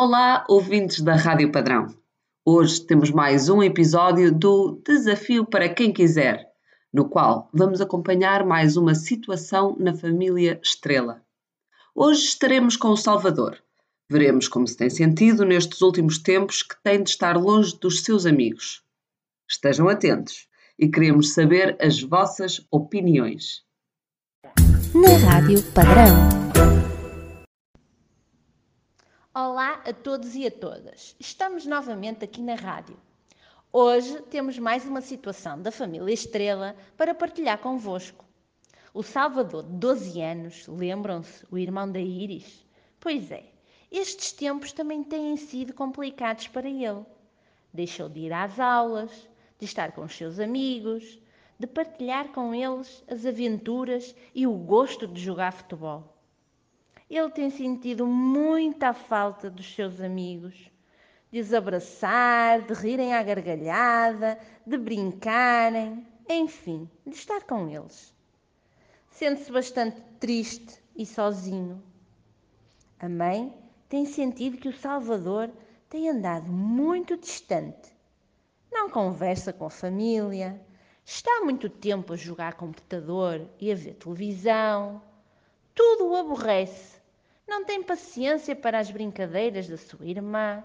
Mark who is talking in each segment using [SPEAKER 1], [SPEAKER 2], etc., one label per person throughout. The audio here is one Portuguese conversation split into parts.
[SPEAKER 1] Olá, ouvintes da Rádio Padrão. Hoje temos mais um episódio do Desafio para quem quiser, no qual vamos acompanhar mais uma situação na família Estrela. Hoje estaremos com o Salvador. Veremos como se tem sentido nestes últimos tempos que tem de estar longe dos seus amigos. Estejam atentos e queremos saber as vossas opiniões.
[SPEAKER 2] Na Rádio Padrão.
[SPEAKER 3] Olá a todos e a todas. Estamos novamente aqui na rádio. Hoje temos mais uma situação da família Estrela para partilhar convosco. O Salvador, de 12 anos, lembram-se, o irmão da Iris? Pois é, estes tempos também têm sido complicados para ele. Deixou de ir às aulas, de estar com os seus amigos, de partilhar com eles as aventuras e o gosto de jogar futebol. Ele tem sentido muita falta dos seus amigos, de os abraçar, de rirem à gargalhada, de brincarem, enfim, de estar com eles. Sente-se bastante triste e sozinho. A mãe tem sentido que o Salvador tem andado muito distante. Não conversa com a família, está muito tempo a jogar computador e a ver televisão. Tudo o aborrece não tem paciência para as brincadeiras da sua irmã.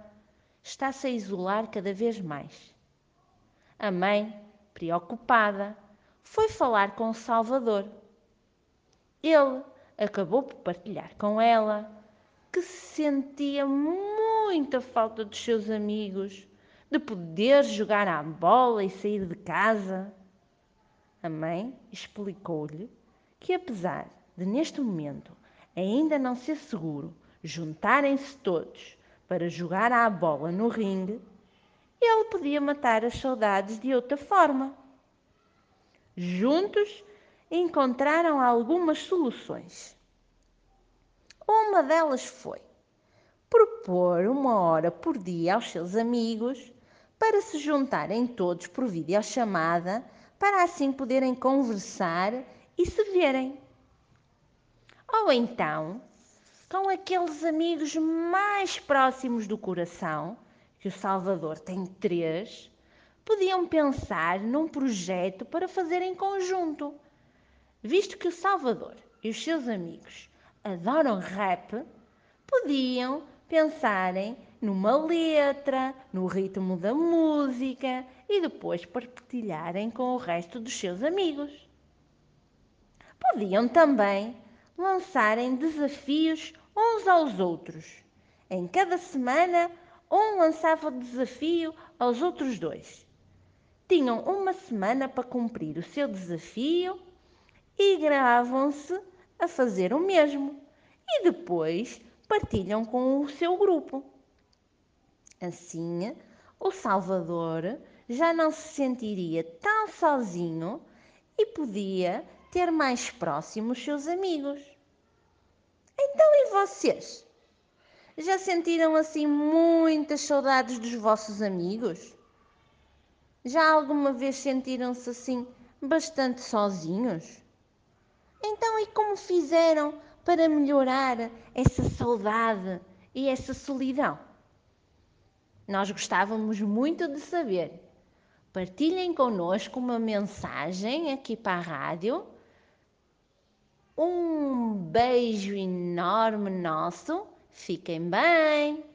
[SPEAKER 3] Está-se a isolar cada vez mais. A mãe, preocupada, foi falar com o Salvador. Ele acabou por partilhar com ela que sentia muita falta dos seus amigos, de poder jogar à bola e sair de casa. A mãe explicou-lhe que, apesar de neste momento ainda não ser seguro juntarem-se todos para jogar à bola no ringue, ele podia matar as saudades de outra forma. Juntos encontraram algumas soluções. Uma delas foi propor uma hora por dia aos seus amigos para se juntarem todos por videochamada para assim poderem conversar e se verem. Ou então, com aqueles amigos mais próximos do coração, que o Salvador tem três, podiam pensar num projeto para fazer em conjunto. Visto que o Salvador e os seus amigos adoram rap, podiam pensarem numa letra, no ritmo da música e depois partilharem com o resto dos seus amigos. Podiam também lançarem desafios uns aos outros. Em cada semana, um lançava desafio aos outros dois. Tinham uma semana para cumprir o seu desafio e gravam-se a fazer o mesmo. E depois partilham com o seu grupo. Assim, o Salvador já não se sentiria tão sozinho e podia ter mais próximos seus amigos. Então e vocês? Já sentiram assim muitas saudades dos vossos amigos? Já alguma vez sentiram-se assim bastante sozinhos? Então e como fizeram para melhorar essa saudade e essa solidão? Nós gostávamos muito de saber. Partilhem connosco uma mensagem aqui para a rádio um beijo enorme nosso. Fiquem bem!